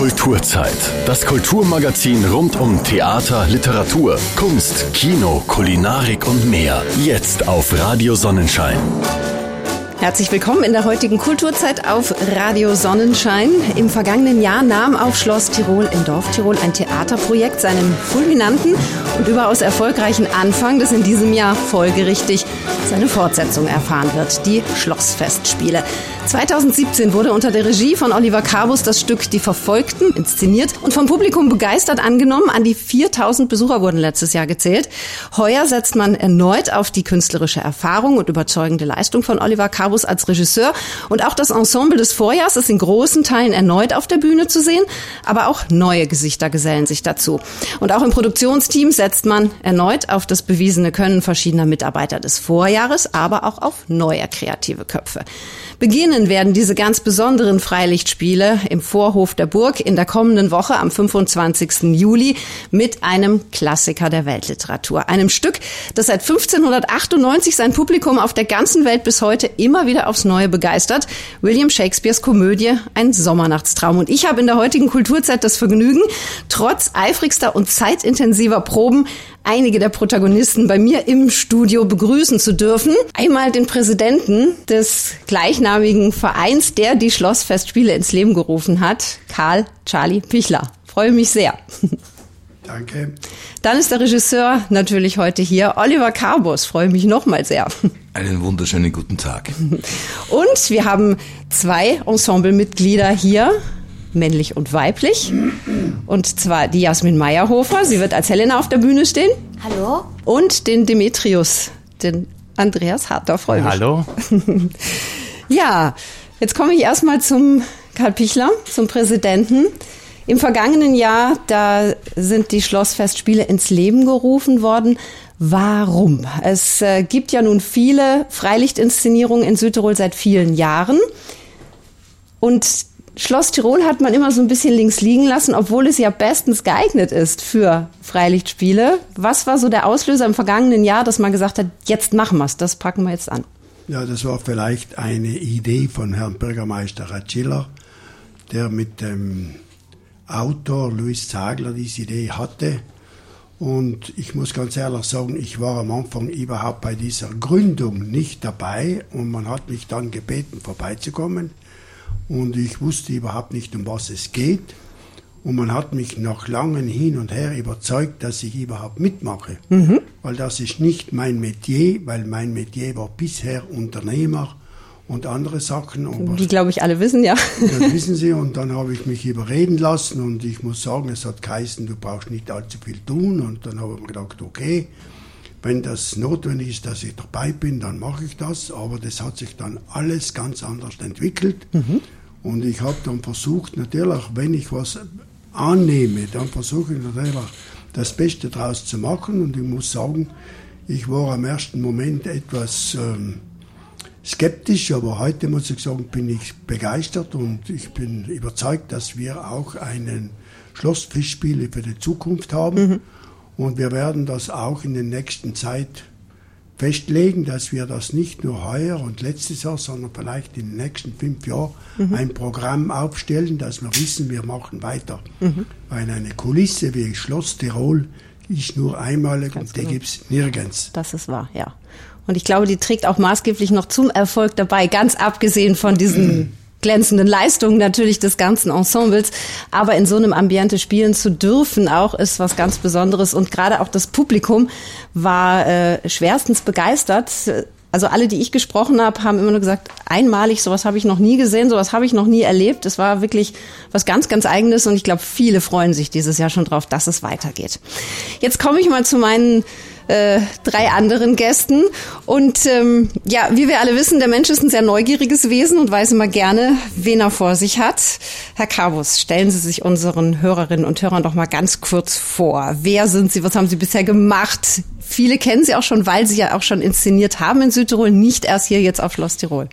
Kulturzeit. Das Kulturmagazin rund um Theater, Literatur, Kunst, Kino, Kulinarik und mehr. Jetzt auf Radio Sonnenschein. Herzlich willkommen in der heutigen Kulturzeit auf Radio Sonnenschein. Im vergangenen Jahr nahm auf Schloss Tirol in Dorf Tirol ein Theaterprojekt seinen fulminanten und überaus erfolgreichen Anfang, das in diesem Jahr folgerichtig seine Fortsetzung erfahren wird, die Schlossfestspiele. 2017 wurde unter der Regie von Oliver Carbus das Stück Die Verfolgten inszeniert und vom Publikum begeistert angenommen. An die 4000 Besucher wurden letztes Jahr gezählt. Heuer setzt man erneut auf die künstlerische Erfahrung und überzeugende Leistung von Oliver Carbus als Regisseur. Und auch das Ensemble des Vorjahrs ist in großen Teilen erneut auf der Bühne zu sehen. Aber auch neue Gesichter gesellen sich dazu. Und auch im Produktionsteam setzt man erneut auf das bewiesene Können verschiedener Mitarbeiter des Vorjahres, aber auch auf neue kreative Köpfe. Beginnen werden diese ganz besonderen Freilichtspiele im Vorhof der Burg in der kommenden Woche am 25. Juli mit einem Klassiker der Weltliteratur. Einem Stück, das seit 1598 sein Publikum auf der ganzen Welt bis heute immer wieder aufs Neue begeistert. William Shakespeares Komödie Ein Sommernachtstraum. Und ich habe in der heutigen Kulturzeit das Vergnügen, trotz eifrigster und zeitintensiver Proben einige der Protagonisten bei mir im Studio begrüßen zu dürfen. Einmal den Präsidenten des gleichnamigen Vereins, der die Schlossfestspiele ins Leben gerufen hat, Karl Charlie Pichler. Freue mich sehr. Danke. Dann ist der Regisseur natürlich heute hier, Oliver Carbos. Freue mich nochmal sehr. Einen wunderschönen guten Tag. Und wir haben zwei Ensemblemitglieder hier männlich und weiblich. Und zwar die Jasmin Meyerhofer, sie wird als Helena auf der Bühne stehen. Hallo. Und den Demetrius, den Andreas Harter, freue mich. Hallo. ja, jetzt komme ich erstmal zum Karl Pichler, zum Präsidenten. Im vergangenen Jahr, da sind die Schlossfestspiele ins Leben gerufen worden. Warum? Es äh, gibt ja nun viele Freilichtinszenierungen in Südtirol seit vielen Jahren. Und Schloss Tirol hat man immer so ein bisschen links liegen lassen, obwohl es ja bestens geeignet ist für Freilichtspiele. Was war so der Auslöser im vergangenen Jahr, dass man gesagt hat, jetzt machen wir es, das packen wir jetzt an? Ja, das war vielleicht eine Idee von Herrn Bürgermeister Ratschiller, der mit dem Autor Louis Zagler diese Idee hatte. Und ich muss ganz ehrlich sagen, ich war am Anfang überhaupt bei dieser Gründung nicht dabei und man hat mich dann gebeten, vorbeizukommen und ich wusste überhaupt nicht, um was es geht. Und man hat mich nach langem Hin und Her überzeugt, dass ich überhaupt mitmache. Mhm. Weil das ist nicht mein Metier, weil mein Metier war bisher Unternehmer und andere Sachen. Aber Die, glaube ich, alle wissen, ja. Das wissen sie. Und dann habe ich mich überreden lassen und ich muss sagen, es hat geheißen, du brauchst nicht allzu viel tun. Und dann habe ich mir gedacht, okay, wenn das notwendig ist, dass ich dabei bin, dann mache ich das. Aber das hat sich dann alles ganz anders entwickelt. Mhm. Und ich habe dann versucht, natürlich, wenn ich was annehme, dann versuche ich natürlich das Beste daraus zu machen. Und ich muss sagen, ich war am ersten Moment etwas ähm, skeptisch, aber heute muss ich sagen, bin ich begeistert und ich bin überzeugt, dass wir auch einen Schlossfischspiele für die Zukunft haben. Mhm. Und wir werden das auch in der nächsten Zeit festlegen, dass wir das nicht nur heuer und letztes Jahr, sondern vielleicht in den nächsten fünf Jahren mhm. ein Programm aufstellen, dass wir wissen, wir machen weiter. Mhm. Weil eine Kulisse wie Schloss Tirol ist nur einmalig Ganz und die genau. gibt es nirgends. Das ist wahr, ja. Und ich glaube, die trägt auch maßgeblich noch zum Erfolg dabei, ganz abgesehen von diesen glänzenden Leistungen natürlich des ganzen Ensembles. Aber in so einem Ambiente spielen zu dürfen auch ist was ganz Besonderes. Und gerade auch das Publikum war äh, schwerstens begeistert. Also alle, die ich gesprochen habe, haben immer nur gesagt, einmalig, sowas habe ich noch nie gesehen, sowas habe ich noch nie erlebt. Es war wirklich was ganz, ganz eigenes und ich glaube, viele freuen sich dieses Jahr schon drauf, dass es weitergeht. Jetzt komme ich mal zu meinen äh, drei anderen Gästen. Und ähm, ja, wie wir alle wissen, der Mensch ist ein sehr neugieriges Wesen und weiß immer gerne, wen er vor sich hat. Herr Carbus, stellen Sie sich unseren Hörerinnen und Hörern doch mal ganz kurz vor. Wer sind Sie? Was haben Sie bisher gemacht? Viele kennen Sie auch schon, weil Sie ja auch schon inszeniert haben in Südtirol, nicht erst hier jetzt auf Schloss Tirol.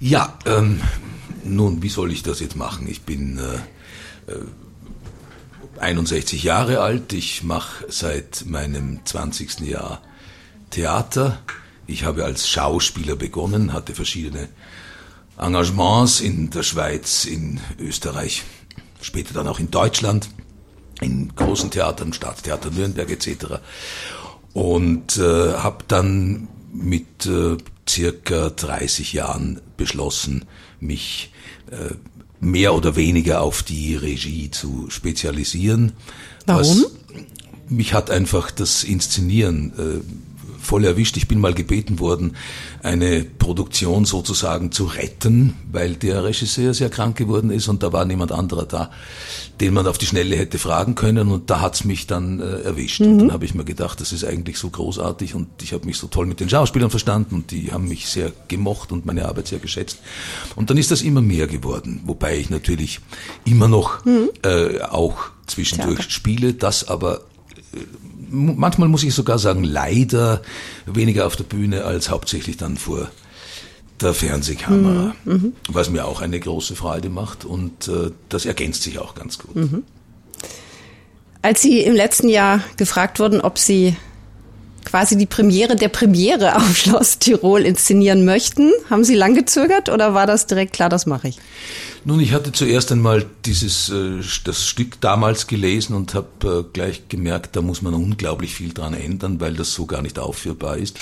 Ja, ähm, nun, wie soll ich das jetzt machen? Ich bin äh, äh 61 Jahre alt. Ich mache seit meinem 20. Jahr Theater. Ich habe als Schauspieler begonnen, hatte verschiedene Engagements in der Schweiz, in Österreich später dann auch in Deutschland, in großen Theatern, Staatstheater Nürnberg etc. Und äh, habe dann mit äh, circa 30 Jahren beschlossen, mich äh, mehr oder weniger auf die Regie zu spezialisieren. Warum? mich hat einfach das Inszenieren äh, voll erwischt. Ich bin mal gebeten worden, eine Produktion sozusagen zu retten, weil der Regisseur sehr krank geworden ist und da war niemand anderer da, den man auf die Schnelle hätte fragen können und da hat's mich dann äh, erwischt. Mhm. Und dann habe ich mir gedacht, das ist eigentlich so großartig und ich habe mich so toll mit den Schauspielern verstanden und die haben mich sehr gemocht und meine Arbeit sehr geschätzt. Und dann ist das immer mehr geworden, wobei ich natürlich immer noch mhm. äh, auch zwischendurch Theater. spiele, das aber äh, manchmal muss ich sogar sagen, leider weniger auf der Bühne als hauptsächlich dann vor der Fernsehkamera, mhm. mhm. was mir auch eine große Freude macht und äh, das ergänzt sich auch ganz gut. Mhm. Als Sie im letzten Jahr gefragt wurden, ob Sie quasi die Premiere der Premiere auf Schloss Tirol inszenieren möchten, haben Sie lang gezögert oder war das direkt klar, das mache ich? Nun, ich hatte zuerst einmal dieses äh, das Stück damals gelesen und habe äh, gleich gemerkt, da muss man unglaublich viel dran ändern, weil das so gar nicht aufführbar ist.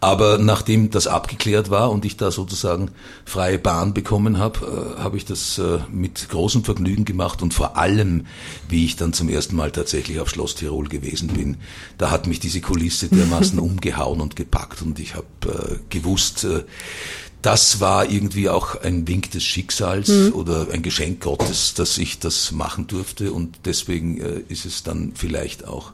Aber nachdem das abgeklärt war und ich da sozusagen freie Bahn bekommen habe, äh, habe ich das mit großem Vergnügen gemacht und vor allem, wie ich dann zum ersten Mal tatsächlich auf Schloss Tirol gewesen bin, da hat mich diese Kulisse dermaßen umgehauen und gepackt und ich habe gewusst, das war irgendwie auch ein Wink des Schicksals mhm. oder ein Geschenk Gottes, dass ich das machen durfte und deswegen äh, ist es dann vielleicht auch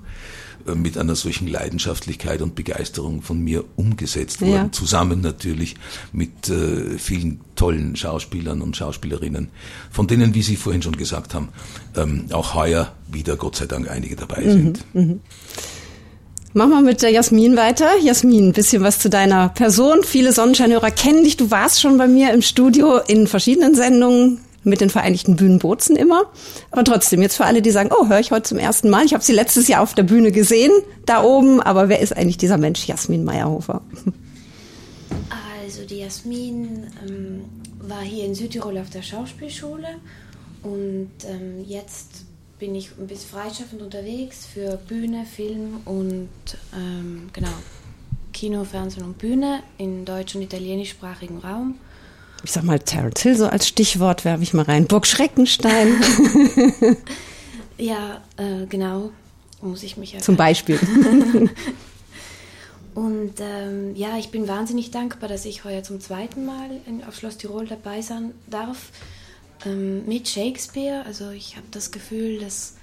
äh, mit einer solchen Leidenschaftlichkeit und Begeisterung von mir umgesetzt worden, ja. zusammen natürlich mit äh, vielen tollen Schauspielern und Schauspielerinnen, von denen, wie Sie vorhin schon gesagt haben, ähm, auch heuer wieder Gott sei Dank einige dabei mhm. sind. Mhm. Machen wir mit der Jasmin weiter. Jasmin, ein bisschen was zu deiner Person. Viele Sonnenscheinhörer kennen dich. Du warst schon bei mir im Studio in verschiedenen Sendungen mit den Vereinigten Bühnen Bozen immer. Aber trotzdem, jetzt für alle, die sagen, oh, höre ich heute zum ersten Mal. Ich habe sie letztes Jahr auf der Bühne gesehen, da oben. Aber wer ist eigentlich dieser Mensch, Jasmin Meyerhofer? Also die Jasmin ähm, war hier in Südtirol auf der Schauspielschule und ähm, jetzt bin ich ein bisschen freischaffend unterwegs für Bühne, Film und ähm, genau Kino, Fernsehen und Bühne in deutsch- und italienischsprachigen Raum. Ich sag mal Terence Hill so als Stichwort werfe ich mal rein. Burg Schreckenstein. ja, äh, genau. Muss ich mich Zum Beispiel. und ähm, ja, ich bin wahnsinnig dankbar, dass ich heuer zum zweiten Mal in, auf Schloss Tirol dabei sein darf ähm, mit Shakespeare. Also ich habe das Gefühl, das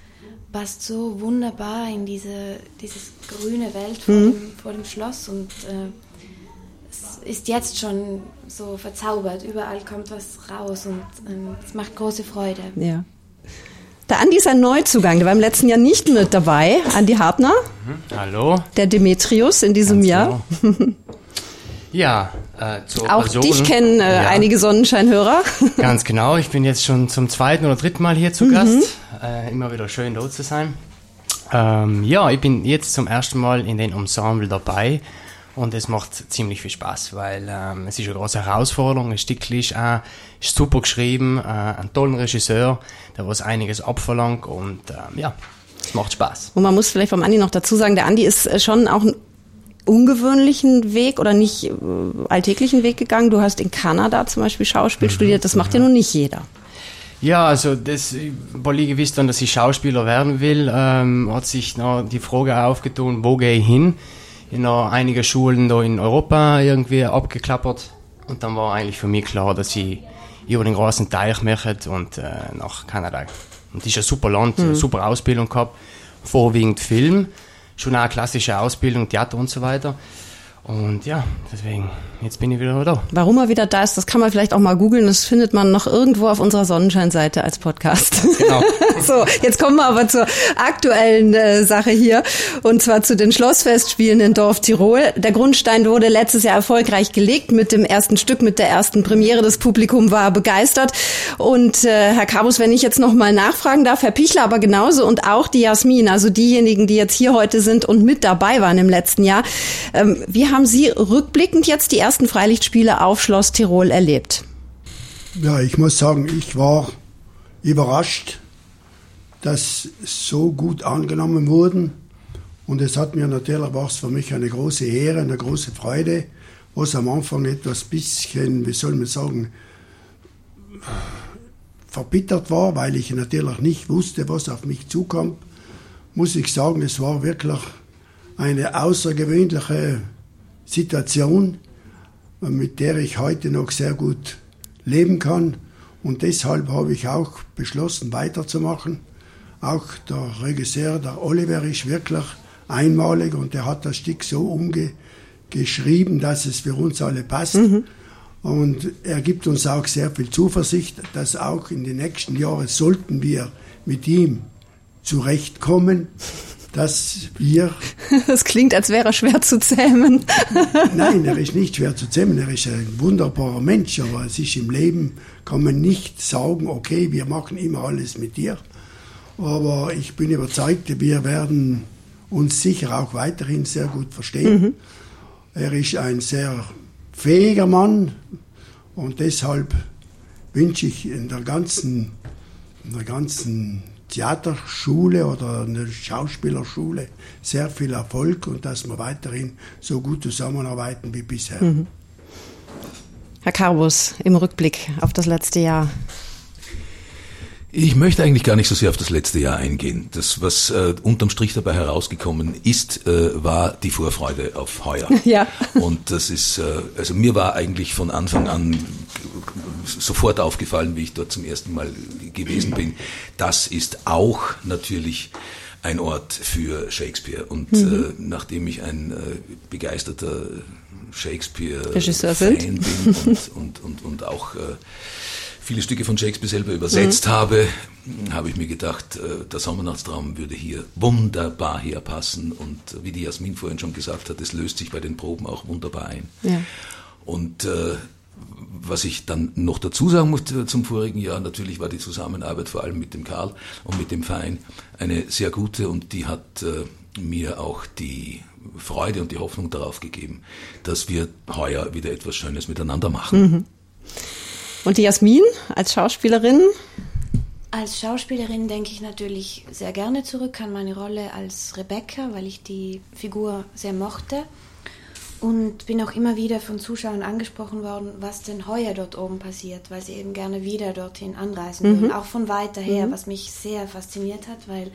passt so wunderbar in diese dieses grüne Welt vor, mhm. dem, vor dem, Schloss und äh, es ist jetzt schon so verzaubert. Überall kommt was raus und ähm, es macht große Freude. Ja. Der Andi ist ein Neuzugang, der war im letzten Jahr nicht mit dabei. Andi Hartner. Mhm. Hallo. Der Demetrius in diesem Ganz Jahr. Genau. Ja, äh, zur Auch Person, dich kennen äh, ja. einige Sonnenscheinhörer. Ganz genau, ich bin jetzt schon zum zweiten oder dritten Mal hier zu mhm. Gast. Äh, immer wieder schön dort zu sein. Ähm, ja, ich bin jetzt zum ersten Mal in den Ensemble dabei und es macht ziemlich viel Spaß, weil ähm, es ist eine große Herausforderung. Das Stück ist, ist super geschrieben, äh, ein toller Regisseur, der was einiges abverlangt und ähm, ja, es macht Spaß. Und man muss vielleicht vom Andi noch dazu sagen, der Andi ist äh, schon auch ein ungewöhnlichen Weg oder nicht äh, alltäglichen Weg gegangen. Du hast in Kanada zum Beispiel Schauspiel mhm, studiert. Das macht ja nun nicht jeder. Ja, also das, weil ich gewusst dann, dass ich Schauspieler werden will, ähm, hat sich noch die Frage aufgetun, wo gehe ich hin? In noch einige Schulen da in Europa irgendwie abgeklappert und dann war eigentlich für mich klar, dass ich über den großen Teich möchte und äh, nach Kanada. Und das ist ein super Land, mhm. super Ausbildung gehabt, vorwiegend Film schon eine klassische Ausbildung, Theater und so weiter. Und ja, deswegen, jetzt bin ich wieder da. Warum er wieder da ist, das kann man vielleicht auch mal googeln. Das findet man noch irgendwo auf unserer Sonnenscheinseite als Podcast. Genau. so, jetzt kommen wir aber zur aktuellen äh, Sache hier. Und zwar zu den Schlossfestspielen in Dorf Tirol. Der Grundstein wurde letztes Jahr erfolgreich gelegt mit dem ersten Stück, mit der ersten Premiere. Das Publikum war begeistert. Und äh, Herr Kabus, wenn ich jetzt noch mal nachfragen darf, Herr Pichler aber genauso und auch die Jasmin, also diejenigen, die jetzt hier heute sind und mit dabei waren im letzten Jahr. Ähm, wie haben Sie rückblickend jetzt die ersten Freilichtspiele auf Schloss Tirol erlebt? Ja, ich muss sagen, ich war überrascht, das so gut angenommen wurden. Und es hat mir natürlich was für mich eine große Ehre, eine große Freude, was am Anfang etwas bisschen, wie soll man sagen, verbittert war, weil ich natürlich nicht wusste, was auf mich zukommt, muss ich sagen, es war wirklich eine außergewöhnliche Situation, mit der ich heute noch sehr gut leben kann. Und deshalb habe ich auch beschlossen, weiterzumachen. Auch der Regisseur, der Oliver, ist wirklich einmalig und er hat das Stück so umgeschrieben, dass es für uns alle passt. Mhm. Und er gibt uns auch sehr viel Zuversicht, dass auch in den nächsten Jahren sollten wir mit ihm zurechtkommen, dass wir. Das klingt, als wäre er schwer zu zähmen. Nein, er ist nicht schwer zu zähmen. Er ist ein wunderbarer Mensch, aber es ist im Leben, kann man nicht sagen, okay, wir machen immer alles mit dir. Aber ich bin überzeugt, wir werden uns sicher auch weiterhin sehr gut verstehen. Mhm. Er ist ein sehr fähiger Mann und deshalb wünsche ich in der ganzen, in der ganzen Theaterschule oder in der Schauspielerschule sehr viel Erfolg und dass wir weiterhin so gut zusammenarbeiten wie bisher. Mhm. Herr Carbus, im Rückblick auf das letzte Jahr, ich möchte eigentlich gar nicht so sehr auf das letzte Jahr eingehen. Das, was äh, unterm Strich dabei herausgekommen ist, äh, war die Vorfreude auf heuer. Ja. Und das ist, äh, also mir war eigentlich von Anfang an sofort aufgefallen, wie ich dort zum ersten Mal gewesen bin. Das ist auch natürlich ein Ort für Shakespeare. Und mhm. äh, nachdem ich ein äh, begeisterter Shakespeare-Fan bin und, und, und, und auch äh, viele Stücke von Shakespeare selber übersetzt mhm. habe, habe ich mir gedacht, äh, der Sommernachtstraum würde hier wunderbar herpassen. Und wie die Jasmin vorhin schon gesagt hat, es löst sich bei den Proben auch wunderbar ein. Ja. Und äh, was ich dann noch dazu sagen musste zum vorigen Jahr, natürlich war die Zusammenarbeit vor allem mit dem Karl und mit dem Verein eine sehr gute und die hat äh, mir auch die Freude und die Hoffnung darauf gegeben, dass wir heuer wieder etwas Schönes miteinander machen. Mhm. Und die Jasmin als Schauspielerin? Als Schauspielerin denke ich natürlich sehr gerne zurück an meine Rolle als Rebecca, weil ich die Figur sehr mochte. Und bin auch immer wieder von Zuschauern angesprochen worden, was denn heuer dort oben passiert, weil sie eben gerne wieder dorthin anreisen mhm. würden, auch von weiter her, mhm. was mich sehr fasziniert hat, weil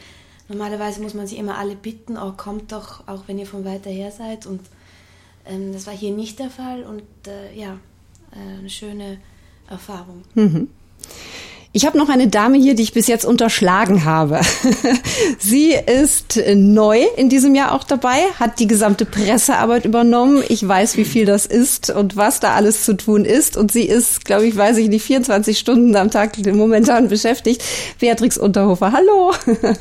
normalerweise muss man sie immer alle bitten, oh, kommt doch, auch wenn ihr von weiter her seid. Und ähm, das war hier nicht der Fall und äh, ja, äh, eine schöne Erfahrung. Mhm. Ich habe noch eine Dame hier, die ich bis jetzt unterschlagen habe. Sie ist neu in diesem Jahr auch dabei, hat die gesamte Pressearbeit übernommen. Ich weiß, wie viel das ist und was da alles zu tun ist. Und sie ist, glaube ich, weiß ich nicht, 24 Stunden am Tag momentan beschäftigt. Beatrix Unterhofer, hallo.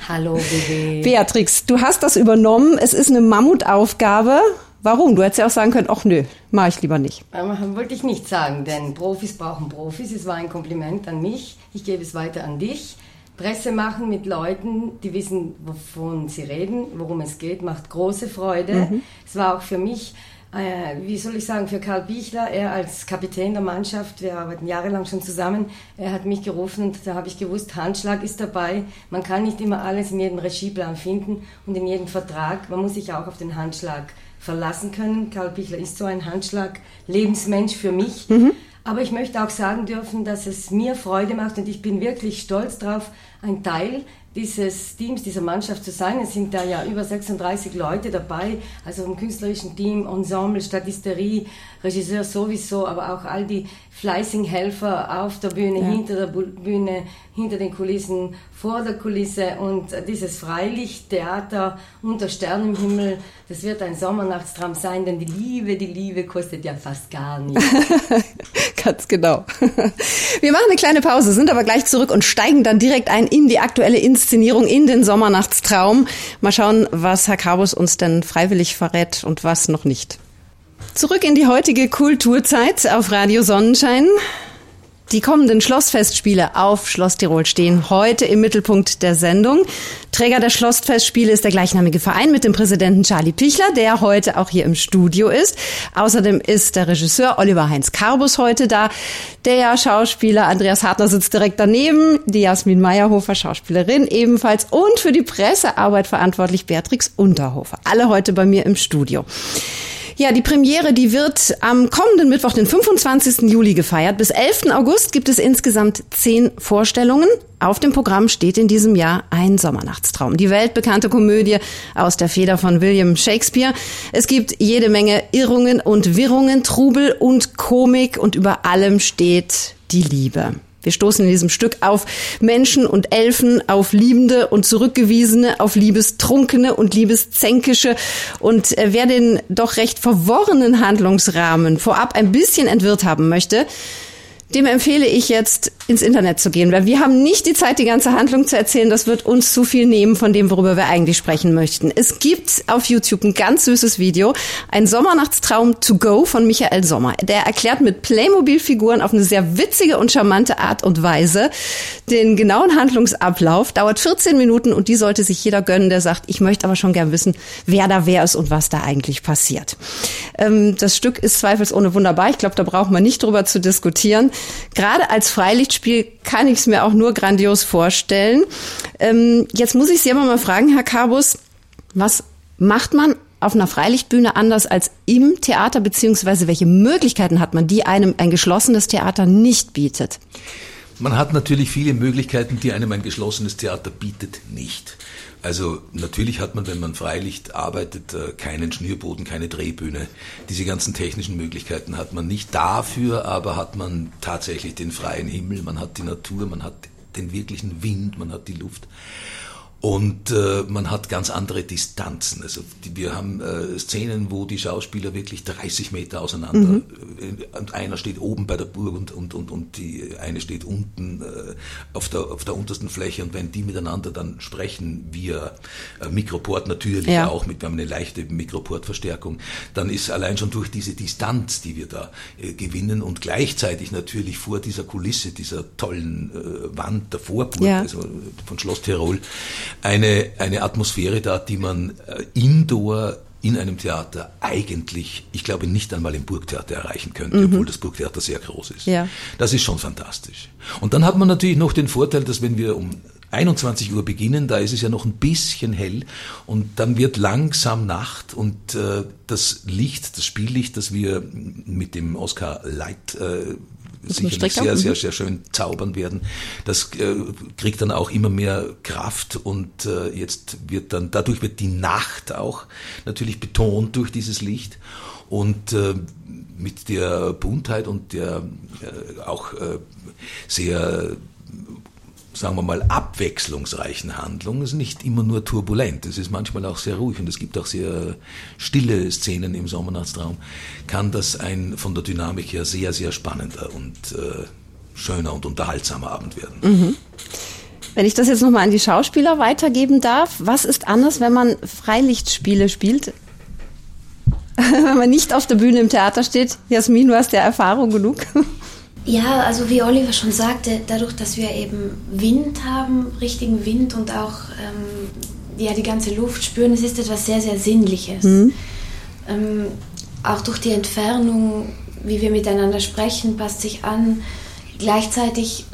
Hallo, Bibi. Beatrix, du hast das übernommen. Es ist eine Mammutaufgabe. Warum? Du hättest ja auch sagen können, ach nö, mache ich lieber nicht. Wollte ich nicht sagen, denn Profis brauchen Profis. Es war ein Kompliment an mich. Ich gebe es weiter an dich. Presse machen mit Leuten, die wissen, wovon sie reden, worum es geht, macht große Freude. Mhm. Es war auch für mich, äh, wie soll ich sagen, für Karl Bichler, er als Kapitän der Mannschaft, wir arbeiten jahrelang schon zusammen, er hat mich gerufen und da habe ich gewusst, Handschlag ist dabei. Man kann nicht immer alles in jedem Regieplan finden und in jedem Vertrag. Man muss sich auch auf den Handschlag verlassen können. Karl Bichler ist so ein Handschlag, Lebensmensch für mich. Mhm. Aber ich möchte auch sagen dürfen, dass es mir Freude macht und ich bin wirklich stolz darauf, ein Teil dieses Teams, dieser Mannschaft zu sein. Es sind da ja über 36 Leute dabei, also im künstlerischen Team, Ensemble, Statisterie, Regisseur sowieso, aber auch all die fleißigen Helfer auf der Bühne, ja. hinter der Bühne, hinter den Kulissen, vor der Kulisse und dieses Freilichttheater unter Sternenhimmel, das wird ein Sommernachtstraum sein, denn die Liebe, die Liebe kostet ja fast gar nichts. Ganz genau. Wir machen eine kleine Pause, sind aber gleich zurück und steigen dann direkt ein in die aktuelle Inszenierung, in den Sommernachtstraum. Mal schauen, was Herr Carbus uns denn freiwillig verrät und was noch nicht. Zurück in die heutige Kulturzeit auf Radio Sonnenschein. Die kommenden Schlossfestspiele auf Schloss Tirol stehen heute im Mittelpunkt der Sendung. Träger der Schlossfestspiele ist der gleichnamige Verein mit dem Präsidenten Charlie Pichler, der heute auch hier im Studio ist. Außerdem ist der Regisseur Oliver Heinz Karbus heute da. Der Schauspieler Andreas Hartner sitzt direkt daneben. Die Jasmin Meyerhofer, Schauspielerin ebenfalls. Und für die Pressearbeit verantwortlich Beatrix Unterhofer. Alle heute bei mir im Studio. Ja, die Premiere, die wird am kommenden Mittwoch, den 25. Juli gefeiert. Bis 11. August gibt es insgesamt zehn Vorstellungen. Auf dem Programm steht in diesem Jahr ein Sommernachtstraum. Die weltbekannte Komödie aus der Feder von William Shakespeare. Es gibt jede Menge Irrungen und Wirrungen, Trubel und Komik und über allem steht die Liebe. Wir stoßen in diesem Stück auf Menschen und Elfen, auf Liebende und Zurückgewiesene, auf Liebestrunkene und Liebeszänkische. Und äh, wer den doch recht verworrenen Handlungsrahmen vorab ein bisschen entwirrt haben möchte, dem empfehle ich jetzt ins Internet zu gehen, weil wir haben nicht die Zeit, die ganze Handlung zu erzählen. Das wird uns zu viel nehmen von dem, worüber wir eigentlich sprechen möchten. Es gibt auf YouTube ein ganz süßes Video, ein Sommernachtstraum to go von Michael Sommer. Der erklärt mit Playmobil-Figuren auf eine sehr witzige und charmante Art und Weise den genauen Handlungsablauf. Dauert 14 Minuten und die sollte sich jeder gönnen, der sagt, ich möchte aber schon gern wissen, wer da wer ist und was da eigentlich passiert. Ähm, das Stück ist zweifelsohne wunderbar. Ich glaube, da braucht man nicht drüber zu diskutieren. Gerade als Freilichtspiel kann ich es mir auch nur grandios vorstellen. Ähm, jetzt muss ich Sie aber mal fragen, Herr Carbus, was macht man auf einer Freilichtbühne anders als im Theater, beziehungsweise welche Möglichkeiten hat man, die einem ein geschlossenes Theater nicht bietet? Man hat natürlich viele Möglichkeiten, die einem ein geschlossenes Theater bietet, nicht. Also natürlich hat man, wenn man Freilicht arbeitet, äh, keinen Schnürboden, keine Drehbühne. Diese ganzen technischen Möglichkeiten hat man nicht. Dafür aber hat man tatsächlich den freien Himmel, man hat die Natur, man hat den wirklichen Wind, man hat die Luft. Und äh, man hat ganz andere Distanzen. Also die, wir haben äh, Szenen, wo die Schauspieler wirklich 30 Meter auseinander, mhm. äh, und einer steht oben bei der Burg und, und, und, und die eine steht unten äh, auf, der, auf der untersten Fläche. Und wenn die miteinander dann sprechen, via äh, Mikroport natürlich ja. auch, mit wir haben eine leichte Mikroportverstärkung, dann ist allein schon durch diese Distanz, die wir da äh, gewinnen und gleichzeitig natürlich vor dieser Kulisse, dieser tollen äh, Wand der Vorburg, ja. also von Schloss Tirol, eine, eine Atmosphäre da, die man äh, indoor in einem Theater eigentlich, ich glaube, nicht einmal im Burgtheater erreichen könnte, mhm. obwohl das Burgtheater sehr groß ist. Ja. Das ist schon fantastisch. Und dann hat man natürlich noch den Vorteil, dass wenn wir um 21 Uhr beginnen, da ist es ja noch ein bisschen hell und dann wird langsam Nacht und äh, das Licht, das Spiellicht, das wir mit dem Oscar Light äh, sicherlich sehr, sehr, sehr schön zaubern werden. Das äh, kriegt dann auch immer mehr Kraft und äh, jetzt wird dann, dadurch wird die Nacht auch natürlich betont durch dieses Licht. Und äh, mit der Buntheit und der äh, auch äh, sehr sagen wir mal, abwechslungsreichen Handlung ist nicht immer nur turbulent. Es ist manchmal auch sehr ruhig und es gibt auch sehr stille Szenen im Sommernachtstraum. Kann das ein von der Dynamik her sehr, sehr spannender und äh, schöner und unterhaltsamer Abend werden. Mhm. Wenn ich das jetzt nochmal an die Schauspieler weitergeben darf, was ist anders, wenn man Freilichtspiele spielt? wenn man nicht auf der Bühne im Theater steht? Jasmin, du hast ja Erfahrung genug. Ja, also wie Oliver schon sagte, dadurch, dass wir eben Wind haben, richtigen Wind und auch ähm, ja, die ganze Luft spüren, es ist etwas sehr, sehr Sinnliches. Mhm. Ähm, auch durch die Entfernung, wie wir miteinander sprechen, passt sich an. Gleichzeitig,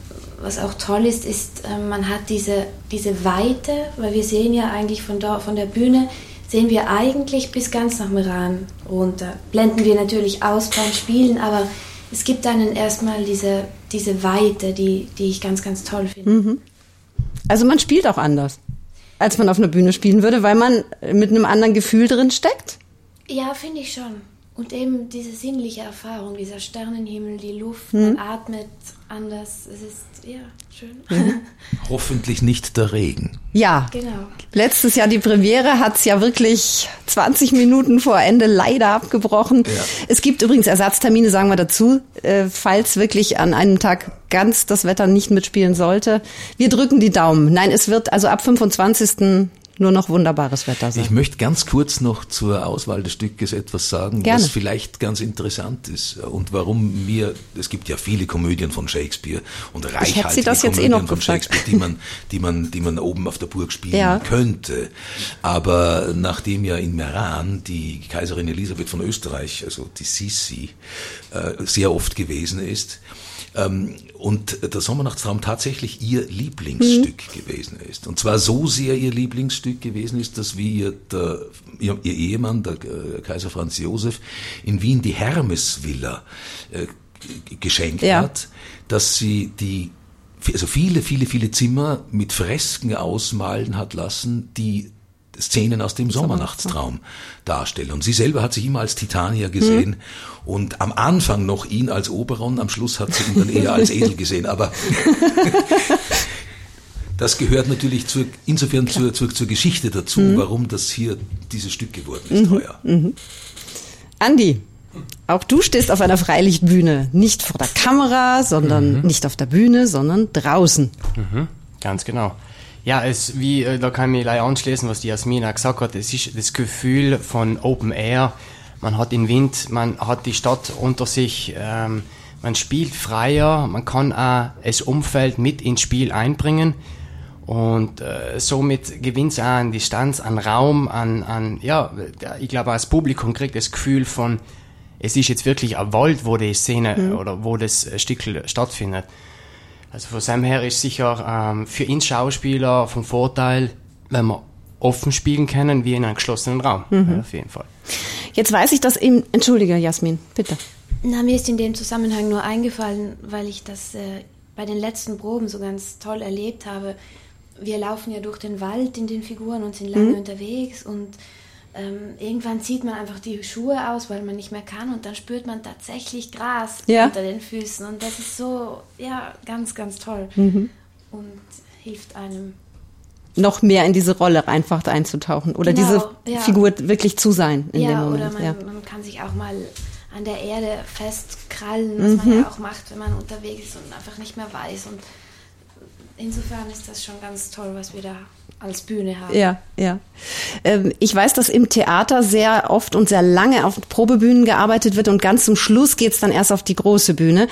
was auch toll ist, ist, äh, man hat diese, diese Weite, weil wir sehen ja eigentlich von, da, von der Bühne, sehen wir eigentlich bis ganz nach Meran runter. Blenden wir natürlich aus beim Spielen, aber es gibt einen erstmal diese, diese Weite, die, die ich ganz, ganz toll finde. Mhm. Also man spielt auch anders, als man auf einer Bühne spielen würde, weil man mit einem anderen Gefühl drin steckt? Ja, finde ich schon. Und eben diese sinnliche Erfahrung, dieser Sternenhimmel, die Luft, mhm. man atmet anders. Es ist, ja, schön. Mhm. Hoffentlich nicht der Regen. Ja, genau. Letztes Jahr die Premiere hat es ja wirklich 20 Minuten vor Ende leider abgebrochen. Ja. Es gibt übrigens Ersatztermine, sagen wir dazu, äh, falls wirklich an einem Tag ganz das Wetter nicht mitspielen sollte. Wir drücken die Daumen. Nein, es wird also ab 25. nur noch wunderbares Wetter sein. Ich möchte ganz kurz noch zur Auswahl des Stückes etwas sagen, Gerne. was vielleicht ganz interessant ist und warum mir, es gibt ja viele Komödien von Shakespeare und reichhaltige Sie das jetzt eh Komödien noch von gefragt. Shakespeare, die man, die man, die man oben auf der Burg spielen Ja. könnte. Aber nachdem ja in Meran die Kaiserin Elisabeth von Österreich, also die Sisi, äh, sehr oft gewesen ist, ähm, und der Sommernachtstraum tatsächlich ihr Lieblingsstück Mhm. gewesen ist. Und zwar so sehr ihr Lieblingsstück gewesen ist, dass wie ihr, der, ihr, ihr Ehemann, der äh, Kaiser Franz Josef, in Wien die Hermesvilla äh, geschenkt Ja. hat, dass sie die also viele, viele, viele Zimmer mit Fresken ausmalen hat lassen, die Szenen aus dem Sommernachtstraum darstellen. Und sie selber hat sich immer als Titania gesehen und am Anfang noch ihn als Oberon, am Schluss hat sie ihn dann eher als Edel gesehen. Aber das gehört natürlich zur, insofern zur, zur, zur Geschichte dazu, warum das hier dieses Stück geworden ist heuer. Andi, auch du stehst auf einer Freilichtbühne. Nicht vor der Kamera, sondern nicht auf der Bühne, sondern draußen. Ganz genau. Ja, es, wie, äh, da kann ich mich gleich anschließen, was die Jasmina gesagt hat. Es ist das Gefühl von Open Air. Man hat den Wind, man hat die Stadt unter sich, ähm, man spielt freier, man kann auch das Umfeld mit ins Spiel einbringen. Und äh, somit gewinnt es auch an Distanz, an Raum, an, an ja, ich glaube, das Publikum kriegt das Gefühl von, es ist jetzt wirklich ein Wald, wo die Szene oder wo das äh, Stück stattfindet. Also von seinem her ist sicher ähm, für ihn Schauspieler vom Vorteil, wenn wir offen spielen können, wie in einem geschlossenen Raum. Ja, auf jeden Fall. Jetzt weiß ich, dass im, entschuldige Jasmin, bitte. Na, mir ist in dem Zusammenhang nur eingefallen, weil ich das äh, bei den letzten Proben so ganz toll erlebt habe. Wir laufen ja durch den Wald in den Figuren und sind lange unterwegs und ähm, irgendwann zieht man einfach die Schuhe aus, weil man nicht mehr kann und dann spürt man tatsächlich Gras Ja. unter den Füßen und das ist so, ja, ganz, ganz toll und hilft einem. Noch mehr in diese Rolle einfach einzutauchen oder Genau, diese ja. Figur wirklich zu sein in dem ja, Moment. oder man, ja. man kann sich auch mal an der Erde festkrallen, was man ja auch macht, wenn man unterwegs ist und einfach nicht mehr weiß. Und insofern ist das schon ganz toll, was wir da als Bühne haben. Ja, ja. Ähm, ich weiß, dass im Theater sehr oft und sehr lange auf Probebühnen gearbeitet wird und ganz zum Schluss geht's dann erst auf die große Bühne.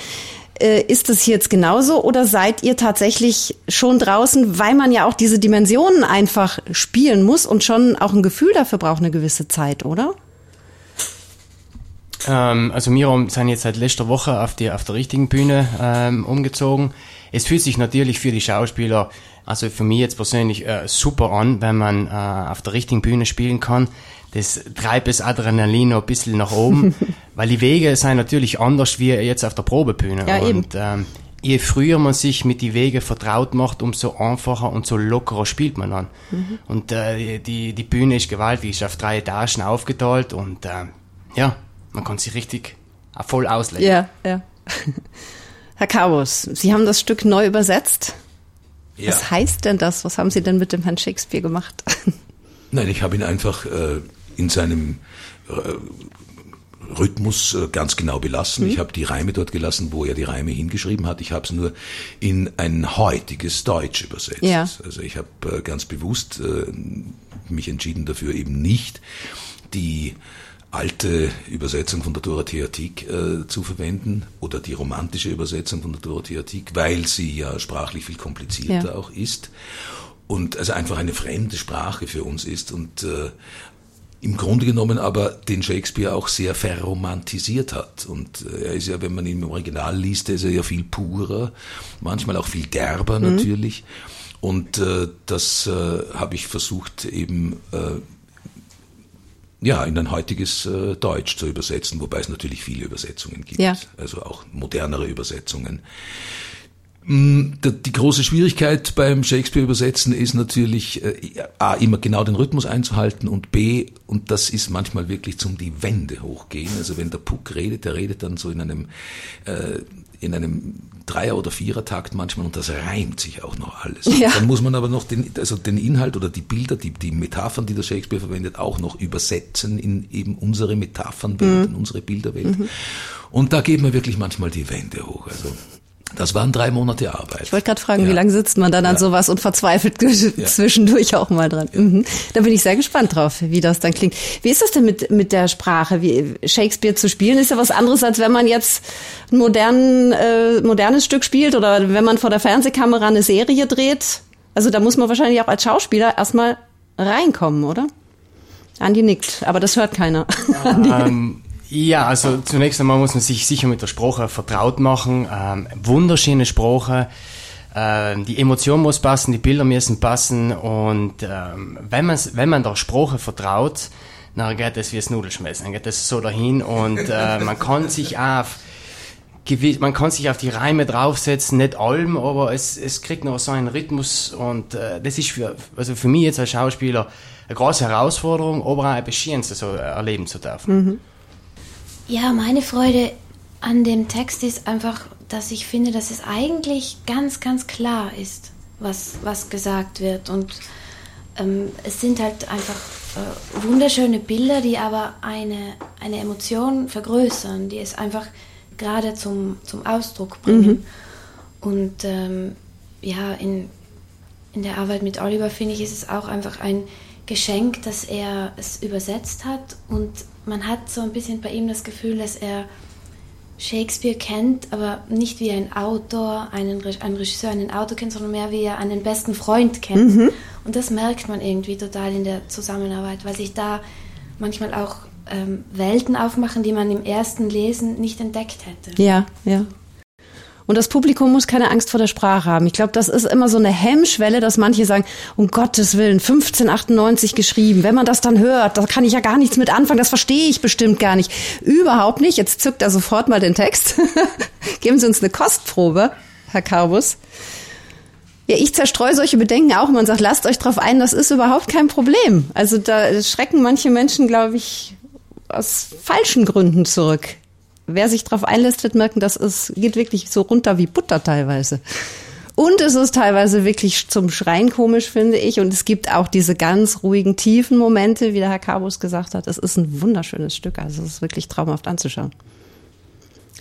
Äh, Ist das hier jetzt genauso oder seid ihr tatsächlich schon draußen, weil man ja auch diese Dimensionen einfach spielen muss und schon auch ein Gefühl dafür braucht, eine gewisse Zeit, oder? Ähm, also wir sind jetzt seit letzter Woche auf, die, auf der richtigen Bühne ähm, umgezogen. Es fühlt sich natürlich für die Schauspieler, also für mich jetzt persönlich äh, super an, wenn man äh, auf der richtigen Bühne spielen kann. Das treibt das Adrenalin noch ein bisschen nach oben, weil die Wege sind natürlich anders wie jetzt auf der Probebühne. Ja, eben. und ähm, je früher man sich mit die Wege vertraut macht, umso einfacher und so lockerer spielt man dann. Und äh, die, die Bühne ist gewaltig, ist auf drei Etagen aufgeteilt und äh, ja, man kann sich richtig voll ausleben. Ja, ja. Herr Cabos, Sie haben das Stück neu übersetzt. Ja. Was heißt denn das? Was haben Sie denn mit dem Herrn Shakespeare gemacht? Nein, ich habe ihn einfach äh, in seinem äh, Rhythmus äh, ganz genau belassen. Ich habe die Reime dort gelassen, wo er die Reime hingeschrieben hat. Ich habe es nur in ein heutiges Deutsch übersetzt. Ja. Also ich habe äh, ganz bewusst äh, mich entschieden dafür, eben nicht die alte Übersetzung von der Dorothea Tieck äh, zu verwenden oder die romantische Übersetzung von der Dorothea Tieck, weil sie ja sprachlich viel komplizierter Ja. auch ist und also einfach eine fremde Sprache für uns ist und äh, im Grunde genommen aber den Shakespeare auch sehr verromantisiert hat. Und äh, er ist ja, wenn man ihn im Original liest, ist er ja viel purer, manchmal auch viel derber natürlich. Und äh, das äh, habe ich versucht eben äh, ja, in ein heutiges äh, Deutsch zu übersetzen, wobei es natürlich viele Übersetzungen gibt, Ja. also auch modernere Übersetzungen. Mm, Die große Schwierigkeit beim Shakespeare-Übersetzen ist natürlich, äh, A, immer genau den Rhythmus einzuhalten und B, und das ist manchmal wirklich zum die Wände hochgehen. Also wenn der Puck redet, der redet dann so in einem, äh, in einem Dreier- oder Vierertakt manchmal und das reimt sich auch noch alles. Ja. Dann muss man aber noch den, also den Inhalt oder die Bilder, die, die Metaphern, die der Shakespeare verwendet, auch noch übersetzen in eben unsere Metaphernwelt, in unsere Bilderwelt. Und da geht man wirklich manchmal die Wände hoch. Also Das waren drei Monate Arbeit. Ich wollte gerade fragen, ja. wie lange sitzt man dann an sowas und verzweifelt ja. zwischendurch auch mal dran. Mhm. Da bin ich sehr gespannt drauf, wie das dann klingt. Wie ist das denn mit, mit der Sprache? Wie, Shakespeare zu spielen ist ja was anderes, als wenn man jetzt ein modern, äh, modernes Stück spielt oder wenn man vor der Fernsehkamera eine Serie dreht. Also da muss man wahrscheinlich auch als Schauspieler erstmal reinkommen, oder? Andi nickt, aber das hört keiner. Ähm, ja, also zunächst einmal muss man sich sicher mit der Sprache vertraut machen. Ähm, wunderschöne Sprache. Ähm, die Emotion muss passen, die Bilder müssen passen und ähm, wenn, man, wenn man der Sprache vertraut, dann geht es wie das Nudelschmeißen, dann geht es so dahin und äh, man kann sich auf man kann sich auf die Reime draufsetzen, nicht allem, aber es, es kriegt noch so einen Rhythmus und äh, das ist für, also für mich jetzt als Schauspieler eine große Herausforderung, aber auch ein Beschierenste so erleben zu dürfen. Mhm. Ja, meine Freude an dem Text ist einfach, dass ich finde, dass es eigentlich ganz, ganz klar ist, was, was gesagt wird. Und ähm, es sind halt einfach äh, wunderschöne Bilder, die aber eine, eine Emotion vergrößern, die es einfach gerade zum, zum Ausdruck bringen. Mhm. Und ähm, ja, in, in der Arbeit mit Oliver finde ich, ist es auch einfach ein Geschenk, dass er es übersetzt hat und man hat so ein bisschen bei ihm das Gefühl, dass er Shakespeare kennt, aber nicht wie ein Autor, einen, ein Regisseur einen Autor kennt, sondern mehr wie er einen besten Freund kennt. Mhm. Und das merkt man irgendwie total in der Zusammenarbeit, weil sich da manchmal auch ähm, Welten aufmachen, die man im ersten Lesen nicht entdeckt hätte. Ja, ja. Und das Publikum muss keine Angst vor der Sprache haben. Ich glaube, das ist immer so eine Hemmschwelle, dass manche sagen, um Gottes Willen, 1598 geschrieben. Wenn man das dann hört, da kann ich ja gar nichts mit anfangen. Das verstehe ich bestimmt gar nicht. Überhaupt nicht. Jetzt zückt er sofort mal den Text. Geben Sie uns eine Kostprobe, Herr Carbus. Ja, ich zerstreue solche Bedenken auch. Man sagt, lasst euch drauf ein, das ist überhaupt kein Problem. Also da schrecken manche Menschen, glaube ich, aus falschen Gründen zurück wer sich darauf einlässt, wird merken, dass es geht wirklich so runter wie Butter teilweise. Und es ist teilweise wirklich zum Schreien komisch, finde ich. Und es gibt auch diese ganz ruhigen, tiefen Momente, wie der Herr Cabus gesagt hat. Es ist ein wunderschönes Stück. Also es ist wirklich traumhaft anzuschauen.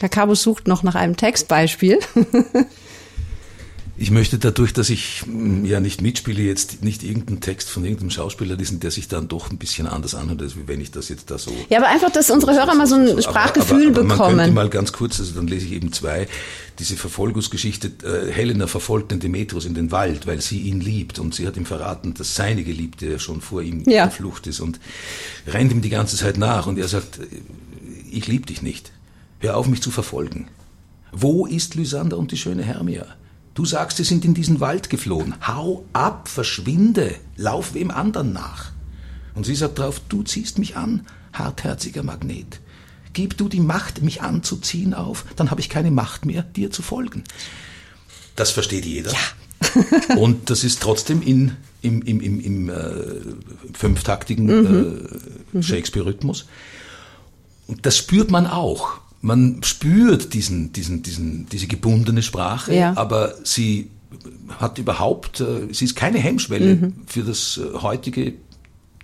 Herr Cabus sucht noch nach einem Textbeispiel. Ich möchte dadurch, dass ich mm, ja nicht mitspiele, jetzt nicht irgendeinen Text von irgendeinem Schauspieler lesen, der sich dann doch ein bisschen anders anhört, als wenn ich das jetzt da so. Ja, aber einfach, dass unsere Hörer mal so ein Sprachgefühl aber, aber, aber bekommen. Man könnte mal ganz kurz, also dann lese ich eben zwei, diese Verfolgungsgeschichte, äh, Helena verfolgt den Demetrius in den Wald, weil sie ihn liebt und sie hat ihm verraten, dass seine Geliebte schon vor ihm ja. der Flucht ist und rennt ihm die ganze Zeit nach und er sagt, ich liebe dich nicht. Hör auf, mich zu verfolgen. Wo ist Lysander und die schöne Hermia? Du sagst, sie sind in diesen Wald geflohen. Hau ab, verschwinde, lauf wem anderen nach. Und sie sagt drauf, du ziehst mich an, hartherziger Magnet. Gib du die Macht, mich anzuziehen auf, dann habe ich keine Macht mehr, dir zu folgen. Das versteht jeder. Ja. und das ist trotzdem in, im, im, im, im äh, fünftaktigen mhm. äh, Shakespeare-Rhythmus. Und das spürt man auch man spürt diesen, diesen, diesen, diese gebundene Sprache, ja. aber sie hat überhaupt, äh, sie ist keine Hemmschwelle mhm. für das äh, heutige,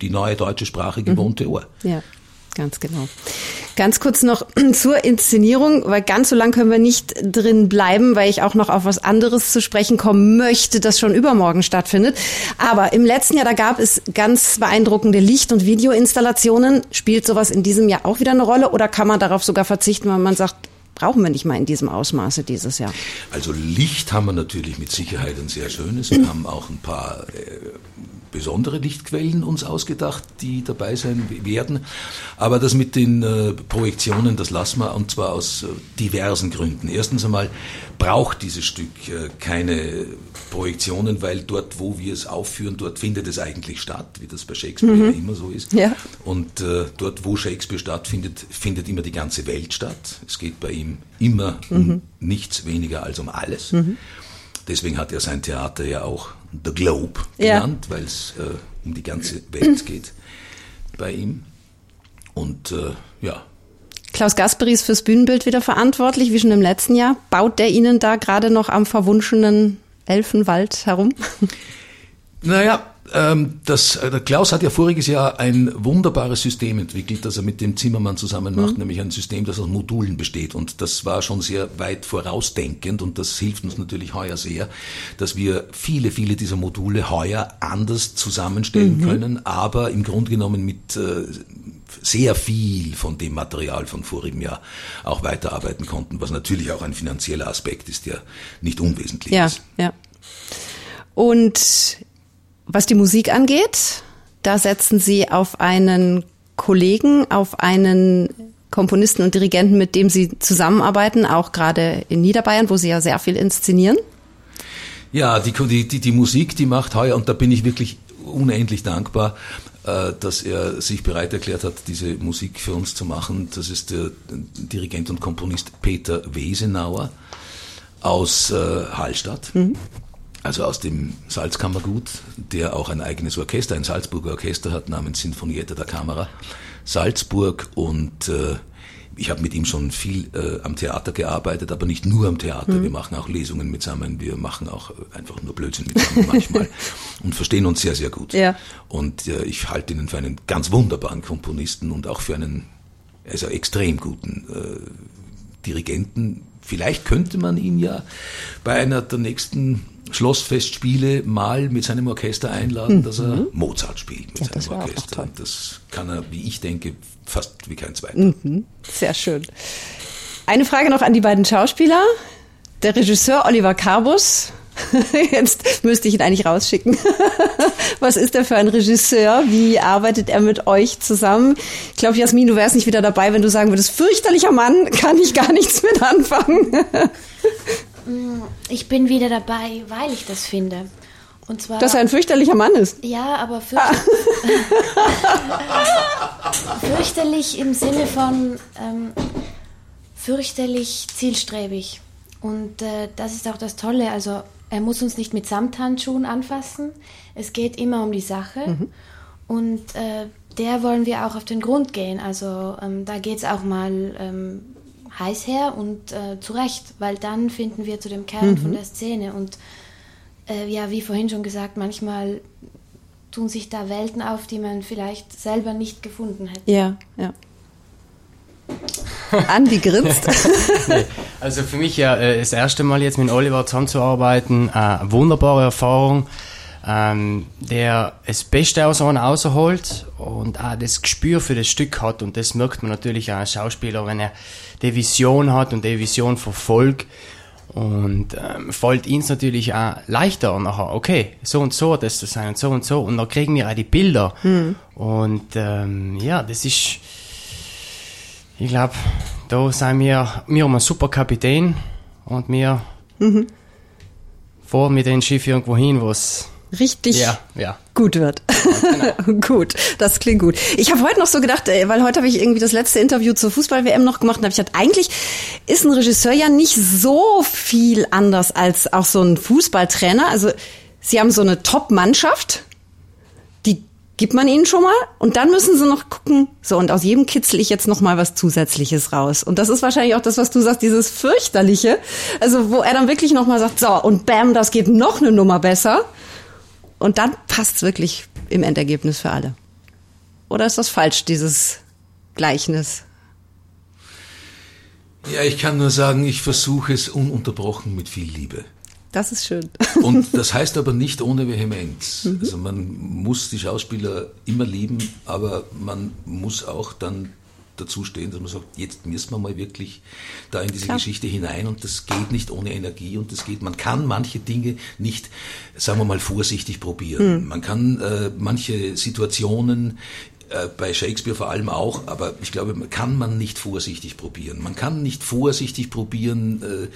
die neue deutsche Sprache gewohnte mhm. Ohr. Ja. Ganz genau. Ganz kurz noch zur Inszenierung, weil ganz so lang können wir nicht drin bleiben, weil ich auch noch auf was anderes zu sprechen kommen möchte, das schon übermorgen stattfindet. Aber im letzten Jahr, da gab es ganz beeindruckende Licht- und Videoinstallationen. Spielt sowas in diesem Jahr auch wieder eine Rolle oder kann man darauf sogar verzichten, weil man sagt, brauchen wir nicht mal in diesem Ausmaße dieses Jahr? Also Licht haben wir natürlich mit Sicherheit ein sehr schönes. Wir haben auch ein paar äh, besondere Lichtquellen uns ausgedacht, die dabei sein werden. Aber das mit den äh, Projektionen, das lassen wir, und zwar aus äh, diversen Gründen. Erstens einmal braucht dieses Stück äh, keine Projektionen, weil dort, wo wir es aufführen, dort findet es eigentlich statt, wie das bei Shakespeare mhm. immer so ist. Ja. Und dort, wo Shakespeare stattfindet, findet immer die ganze Welt statt. Es geht bei ihm immer mhm. um nichts weniger als um alles. Mhm. Deswegen hat er sein Theater ja auch The Globe genannt, ja. weil es äh, um die ganze Welt geht bei ihm. Und äh, ja. Klaus Gasperi ist fürs Bühnenbild wieder verantwortlich, wie schon im letzten Jahr. Baut der Ihnen da gerade noch am verwunschenen Elfenwald herum? Naja, das, äh, der Klaus hat ja voriges Jahr ein wunderbares System entwickelt, das er mit dem Zimmermann zusammen macht, mhm. nämlich ein System, das aus Modulen besteht. Und das war schon sehr weit vorausdenkend und das hilft uns natürlich heuer sehr, dass wir viele, viele dieser Module heuer anders zusammenstellen mhm. können, aber im Grunde genommen mit äh, sehr viel von dem Material von vorigem Jahr auch weiterarbeiten konnten, was natürlich auch ein finanzieller Aspekt ist, der nicht unwesentlich ja, ist. Ja. Und was die Musik angeht, da setzen Sie auf einen Kollegen, auf einen Komponisten und Dirigenten, mit dem Sie zusammenarbeiten, auch gerade in Niederbayern, wo Sie ja sehr viel inszenieren. Ja, die, die, die Musik, die macht heuer, und da bin ich wirklich unendlich dankbar, äh, dass er sich bereit erklärt hat, diese Musik für uns zu machen. Das ist der Dirigent und Komponist Peter Wesenauer aus äh, Hallstatt. Mhm also aus dem Salzkammergut, der auch ein eigenes Orchester, ein Salzburger Orchester hat namens Sinfonietta da Camera Salzburg und äh, ich habe mit ihm schon viel äh, am Theater gearbeitet, aber nicht nur am Theater. Mhm. Wir machen auch Lesungen mitsammen, wir machen auch einfach nur Blödsinn mitsammen manchmal und verstehen uns sehr, sehr gut. Ja. Und äh, ich halte ihn für einen ganz wunderbaren Komponisten und auch für einen also extrem guten äh, Dirigenten. Vielleicht könnte man ihn ja bei einer der nächsten Schlossfestspiele mal mit seinem Orchester einladen, mhm. dass er mhm. Mozart spielt mit ja, seinem Orchester. Das kann er, wie ich denke, fast wie kein zweiter. Mhm. Sehr schön. Eine Frage noch an die beiden Schauspieler. Der Regisseur Oliver Carbus, jetzt müsste ich ihn eigentlich rausschicken. Was ist er für ein Regisseur? Wie arbeitet er mit euch zusammen? Ich glaube, Jasmin, du wärst nicht wieder dabei, wenn du sagen würdest, fürchterlicher Mann, kann ich gar nichts mit anfangen. Ich bin wieder dabei, weil ich das finde. Und zwar, Dass er ein fürchterlicher Mann ist. Ja, aber fürchterlich, fürchterlich im Sinne von ähm, fürchterlich zielstrebig. Und äh, das ist auch das Tolle. Also er muss uns nicht mit Samthandschuhen anfassen. Es geht immer um die Sache. Mhm. Und äh, der wollen wir auch auf den Grund gehen. Also ähm, da geht es auch mal ähm, heiß her und äh, zu Recht, weil dann finden wir zu dem Kern mhm. von der Szene. Und äh, ja, wie vorhin schon gesagt, manchmal tun sich da Welten auf, die man vielleicht selber nicht gefunden hätte. Ja, ja. Andi grinst. nee, also für mich ja äh, das erste Mal jetzt mit Oliver zusammenzuarbeiten, äh, wunderbare Erfahrung ähm, der das Beste aus einem rausholt und auch das Gespür für das Stück hat. Und das merkt man natürlich auch als Schauspieler, wenn er die Vision hat und die Vision verfolgt. Und ähm, fällt ihnen natürlich auch leichter nachher, okay, so und so das zu sein und so und so. Und dann kriegen wir auch die Bilder. Mhm. Und ähm, ja, das ist, ich glaube, da sind wir, wir haben einen super Kapitän und wir mhm. fahren mit dem Schiff irgendwo hin, was richtig ja, ja. gut wird. Genau. gut, das klingt gut. Ich habe heute noch so gedacht, weil heute habe ich irgendwie das letzte Interview zur Fußball-WM noch gemacht und habe ich gedacht, eigentlich ist ein Regisseur ja nicht so viel anders als auch so ein Fußballtrainer. Also sie haben so eine Top-Mannschaft, gibt man ihnen schon mal und dann müssen sie noch gucken, so und aus jedem kitzel ich jetzt noch mal was zusätzliches raus. Und das ist wahrscheinlich auch das, was du sagst, dieses fürchterliche, also wo er dann wirklich noch mal sagt, so und bam, das geht noch eine Nummer besser. Und dann passt es wirklich im Endergebnis für alle. Oder ist das falsch, dieses Gleichnis? Ja, ich kann nur sagen, ich versuche es ununterbrochen mit viel Liebe. Das ist schön. Und das heißt aber nicht ohne Vehemenz. Mhm. Also man muss die Schauspieler immer lieben, aber man muss auch dann dazu stehen, dass man sagt, jetzt müssen wir mal wirklich da in diese Klar. Geschichte hinein und das geht nicht ohne Energie und das geht, man kann manche Dinge nicht, sagen wir mal, vorsichtig probieren. Mhm. Man kann äh, manche Situationen bei Shakespeare vor allem auch, aber ich glaube, kann man nicht vorsichtig probieren. Man kann nicht vorsichtig probieren, äh,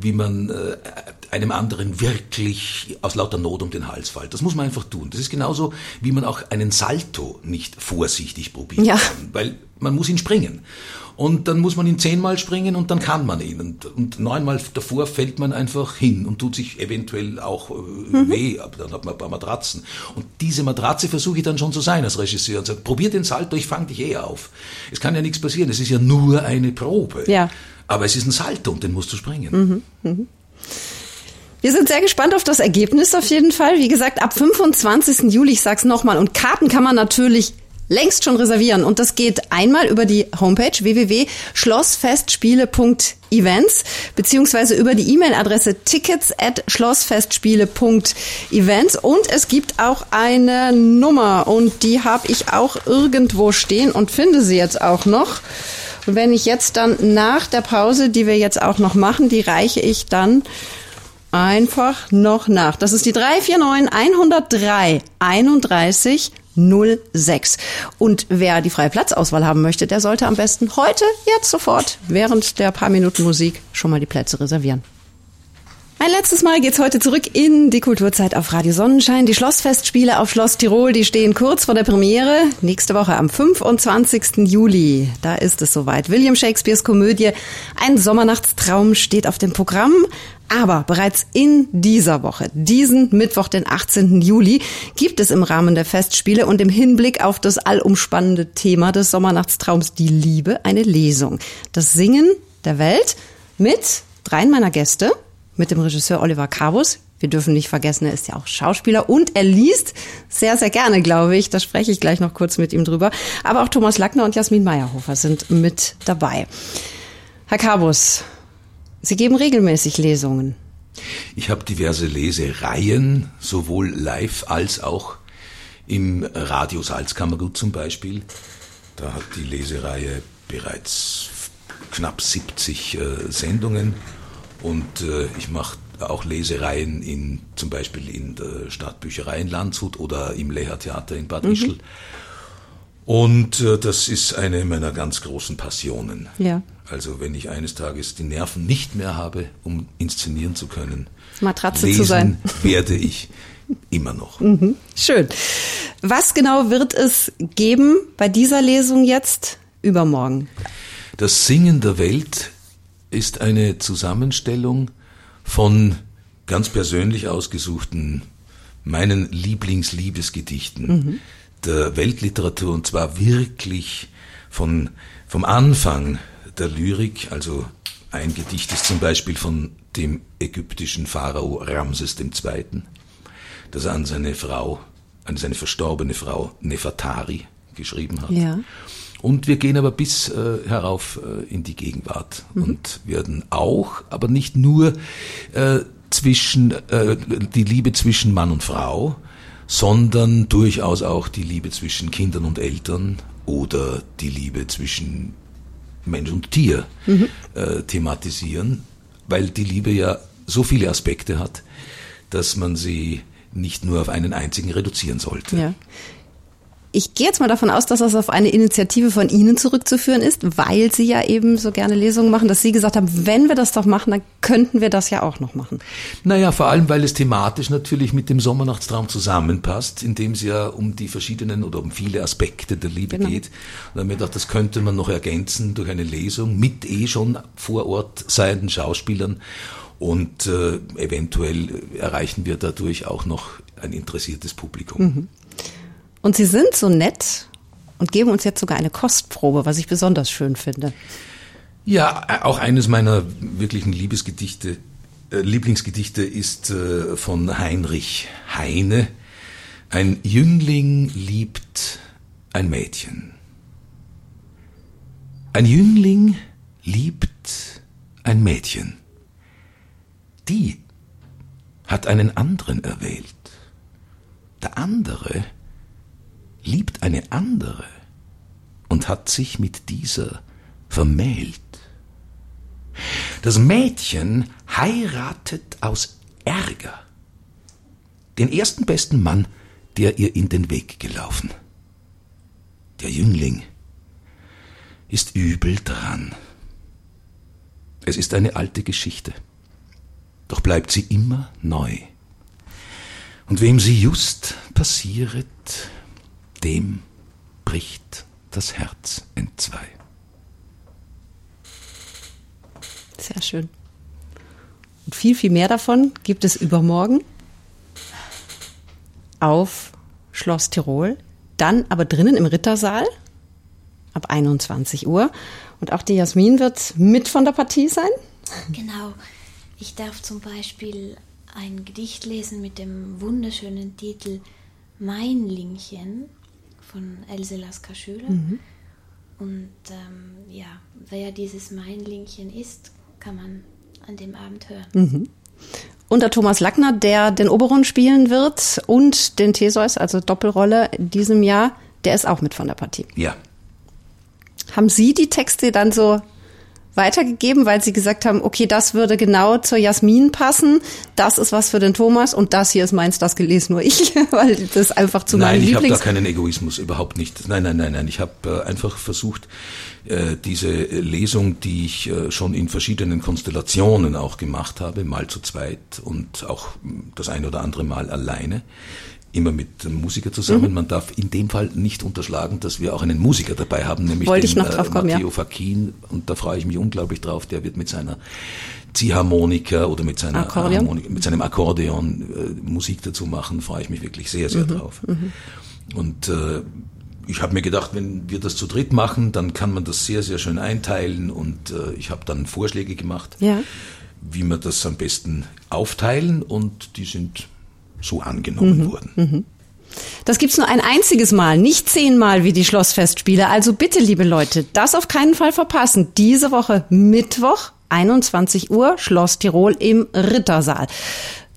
wie man äh, einem anderen wirklich aus lauter Not um den Hals fällt. Das muss man einfach tun. Das ist genauso, wie man auch einen Salto nicht vorsichtig probieren ja. kann, weil man muss ihn springen. Und dann muss man ihn zehnmal springen und dann kann man ihn. Und, und neunmal davor fällt man einfach hin und tut sich eventuell auch äh, mhm. weh, aber dann hat man ein paar Matratzen. Und diese Matratze versuche ich dann schon zu sein als Regisseur und sage, probier den Salto, ich fange dich eh auf. Es kann ja nichts passieren, es ist ja nur eine Probe. Ja. Aber es ist ein Salto und den musst du springen. Mhm. Mhm. Wir sind sehr gespannt auf das Ergebnis auf jeden Fall. Wie gesagt, ab 25. Juli, ich sag's nochmal, und Karten kann man natürlich längst schon reservieren. Und das geht einmal über die Homepage www.schlossfestspiele.events beziehungsweise über die E-Mail-Adresse tickets at schlossfestspiele.events. Und es gibt auch eine Nummer und die habe ich auch irgendwo stehen und finde sie jetzt auch noch. Und wenn ich jetzt dann nach der Pause, die wir jetzt auch noch machen, die reiche ich dann einfach noch nach. Das ist die 349 103 31 06. Und wer die freie Platzauswahl haben möchte, der sollte am besten heute, jetzt sofort, während der paar Minuten Musik schon mal die Plätze reservieren. Ein letztes Mal geht's heute zurück in die Kulturzeit auf Radio Sonnenschein. Die Schlossfestspiele auf Schloss Tirol, die stehen kurz vor der Premiere. Nächste Woche am 25. Juli. Da ist es soweit. William Shakespeares Komödie Ein Sommernachtstraum steht auf dem Programm. Aber bereits in dieser Woche, diesen Mittwoch, den 18. Juli, gibt es im Rahmen der Festspiele und im Hinblick auf das allumspannende Thema des Sommernachtstraums die Liebe eine Lesung. Das Singen der Welt mit dreien meiner Gäste mit dem Regisseur Oliver Cabus. Wir dürfen nicht vergessen, er ist ja auch Schauspieler und er liest sehr, sehr gerne, glaube ich. Da spreche ich gleich noch kurz mit ihm drüber. Aber auch Thomas Lackner und Jasmin Meyerhofer sind mit dabei. Herr Cabus, Sie geben regelmäßig Lesungen. Ich habe diverse Lesereien, sowohl live als auch im Radio Salzkammergut zum Beispiel. Da hat die Lesereihe bereits knapp 70 äh, Sendungen und äh, ich mache auch Lesereien in zum Beispiel in der Stadtbücherei in Landshut oder im Leher Theater in Bad mhm. Ischl. Und äh, das ist eine meiner ganz großen Passionen. Ja. Also wenn ich eines Tages die Nerven nicht mehr habe, um inszenieren zu können, Matratze lesen zu sein, werde ich immer noch. Mhm. Schön. Was genau wird es geben bei dieser Lesung jetzt übermorgen? Das Singen der Welt ist eine Zusammenstellung von ganz persönlich ausgesuchten meinen Lieblingsliebesgedichten mhm. der Weltliteratur und zwar wirklich von, vom Anfang der Lyrik, also ein Gedicht ist zum Beispiel von dem ägyptischen Pharao Ramses II., das er an seine Frau, an seine verstorbene Frau Nefertari geschrieben hat. Ja. Und wir gehen aber bis äh, herauf äh, in die Gegenwart mhm. und werden auch, aber nicht nur äh, zwischen äh, die Liebe zwischen Mann und Frau, sondern durchaus auch die Liebe zwischen Kindern und Eltern oder die Liebe zwischen Mensch und Tier mhm. äh, thematisieren, weil die Liebe ja so viele Aspekte hat, dass man sie nicht nur auf einen einzigen reduzieren sollte. Ja. Ich gehe jetzt mal davon aus, dass das auf eine Initiative von Ihnen zurückzuführen ist, weil Sie ja eben so gerne Lesungen machen, dass Sie gesagt haben, wenn wir das doch machen, dann könnten wir das ja auch noch machen. Naja, vor allem, weil es thematisch natürlich mit dem Sommernachtstraum zusammenpasst, indem es ja um die verschiedenen oder um viele Aspekte der Liebe genau. geht. Und dann haben wir gedacht, das könnte man noch ergänzen durch eine Lesung mit eh schon vor Ort seienden Schauspielern. Und äh, eventuell erreichen wir dadurch auch noch ein interessiertes Publikum. Mhm. Und Sie sind so nett und geben uns jetzt sogar eine Kostprobe, was ich besonders schön finde. Ja, auch eines meiner wirklichen Liebesgedichte, äh, Lieblingsgedichte ist äh, von Heinrich Heine. Ein Jüngling liebt ein Mädchen. Ein Jüngling liebt ein Mädchen. Die hat einen anderen erwählt. Der andere liebt eine andere und hat sich mit dieser vermählt. Das Mädchen heiratet aus Ärger den ersten besten Mann, der ihr in den Weg gelaufen. Der Jüngling ist übel dran. Es ist eine alte Geschichte, doch bleibt sie immer neu. Und wem sie just passieret, dem bricht das Herz entzwei. Sehr schön. Und viel, viel mehr davon gibt es übermorgen auf Schloss Tirol. Dann aber drinnen im Rittersaal ab 21 Uhr. Und auch die Jasmin wird mit von der Partie sein. Genau. Ich darf zum Beispiel ein Gedicht lesen mit dem wunderschönen Titel Mein Lingchen von Else Lasker Schüler. Mhm. Und ähm, ja, wer dieses Mein Lingchen ist, kann man an dem Abend hören. Mhm. Und der Thomas Lackner, der den Oberon spielen wird und den Theseus, also Doppelrolle in diesem Jahr, der ist auch mit von der Partie. Ja. Haben Sie die Texte dann so weitergegeben, weil sie gesagt haben, okay, das würde genau zur Jasmin passen, das ist was für den Thomas und das hier ist meins, das gelesen nur ich, weil das einfach zu nein, meinem Lieblings... Nein, ich habe da keinen Egoismus, überhaupt nicht. Nein, nein, nein, nein. Ich habe äh, einfach versucht, äh, diese Lesung, die ich äh, schon in verschiedenen Konstellationen auch gemacht habe, mal zu zweit und auch das ein oder andere Mal alleine, immer mit dem Musiker zusammen. Mhm. Man darf in dem Fall nicht unterschlagen, dass wir auch einen Musiker dabei haben, nämlich Wollte den äh, kommen, Matteo ja. Fakin. Und da freue ich mich unglaublich drauf. Der wird mit seiner Ziehharmonika oder mit, seiner Harmonik, mit seinem Akkordeon äh, Musik dazu machen. Freue ich mich wirklich sehr, sehr mhm. drauf. Mhm. Und äh, ich habe mir gedacht, wenn wir das zu dritt machen, dann kann man das sehr, sehr schön einteilen. Und äh, ich habe dann Vorschläge gemacht, ja. wie wir das am besten aufteilen. Und die sind so angenommen mhm. wurden. Mhm. Das gibt's nur ein einziges Mal, nicht zehnmal wie die Schlossfestspiele. Also bitte, liebe Leute, das auf keinen Fall verpassen. Diese Woche Mittwoch, 21 Uhr, Schloss Tirol im Rittersaal.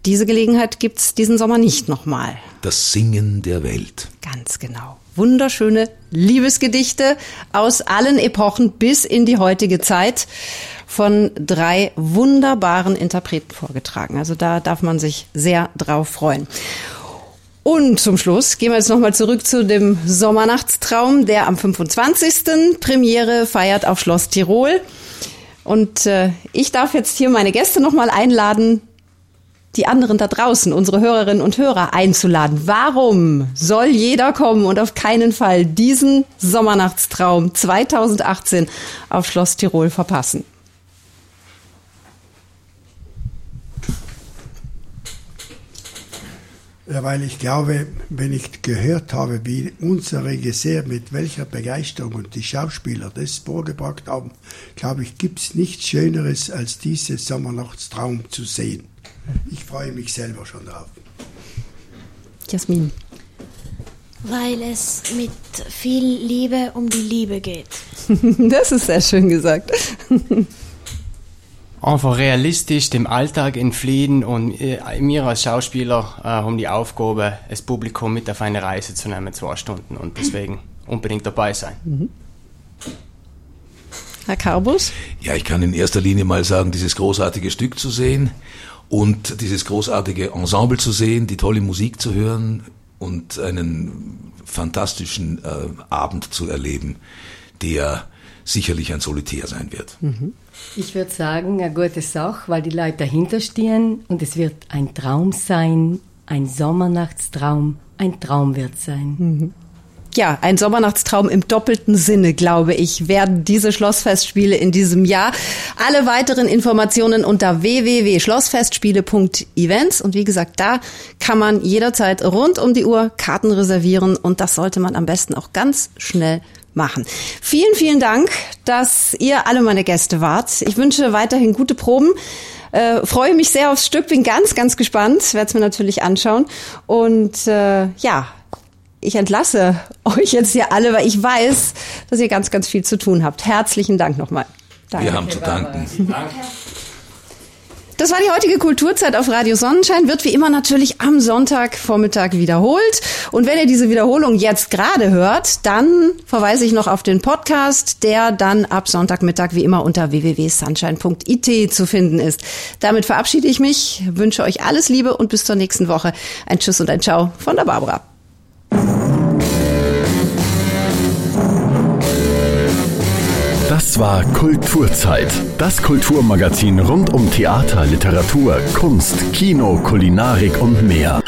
Diese Gelegenheit gibt's diesen Sommer nicht nochmal. Das Singen der Welt. Ganz genau. Wunderschöne Liebesgedichte aus allen Epochen bis in die heutige Zeit von drei wunderbaren Interpreten vorgetragen. Also da darf man sich sehr drauf freuen. Und zum Schluss gehen wir jetzt nochmal zurück zu dem Sommernachtstraum, der am 25. Premiere feiert auf Schloss Tirol. Und äh, ich darf jetzt hier meine Gäste nochmal einladen, die anderen da draußen, unsere Hörerinnen und Hörer einzuladen. Warum soll jeder kommen und auf keinen Fall diesen Sommernachtstraum 2018 auf Schloss Tirol verpassen? Weil ich glaube, wenn ich gehört habe, wie unser Regisseur mit welcher Begeisterung und die Schauspieler das vorgebracht haben, glaube ich, gibt es nichts Schöneres, als diese Sommernachtstraum zu sehen. Ich freue mich selber schon drauf. Jasmin. Weil es mit viel Liebe um die Liebe geht. das ist sehr schön gesagt einfach realistisch dem Alltag entfliehen und äh, mir als Schauspieler äh, haben die Aufgabe, das Publikum mit auf eine Reise zu nehmen, zwei Stunden und deswegen unbedingt dabei sein. Mhm. Herr Karbus? Ja, ich kann in erster Linie mal sagen, dieses großartige Stück zu sehen und dieses großartige Ensemble zu sehen, die tolle Musik zu hören und einen fantastischen äh, Abend zu erleben, der sicherlich ein Solitär sein wird. Mhm. Ich würde sagen, eine gute Sache, weil die Leute dahinter stehen und es wird ein Traum sein, ein Sommernachtstraum, ein Traum wird sein. Mhm. Ja, ein Sommernachtstraum im doppelten Sinne, glaube ich, werden diese Schlossfestspiele in diesem Jahr. Alle weiteren Informationen unter www.schlossfestspiele.events und wie gesagt, da kann man jederzeit rund um die Uhr Karten reservieren und das sollte man am besten auch ganz schnell machen. Vielen, vielen Dank, dass ihr alle meine Gäste wart. Ich wünsche weiterhin gute Proben. Äh, freue mich sehr aufs Stück, bin ganz, ganz gespannt, werde es mir natürlich anschauen. Und äh, ja, ich entlasse euch jetzt hier alle, weil ich weiß, dass ihr ganz, ganz viel zu tun habt. Herzlichen Dank nochmal. Danke. Wir haben zu danken. Danke. Das war die heutige Kulturzeit auf Radio Sonnenschein, wird wie immer natürlich am Sonntagvormittag wiederholt. Und wenn ihr diese Wiederholung jetzt gerade hört, dann verweise ich noch auf den Podcast, der dann ab Sonntagmittag wie immer unter www.sunshine.it zu finden ist. Damit verabschiede ich mich, wünsche euch alles Liebe und bis zur nächsten Woche. Ein Tschüss und ein Ciao von der Barbara. Das war Kulturzeit. Das Kulturmagazin rund um Theater, Literatur, Kunst, Kino, Kulinarik und mehr.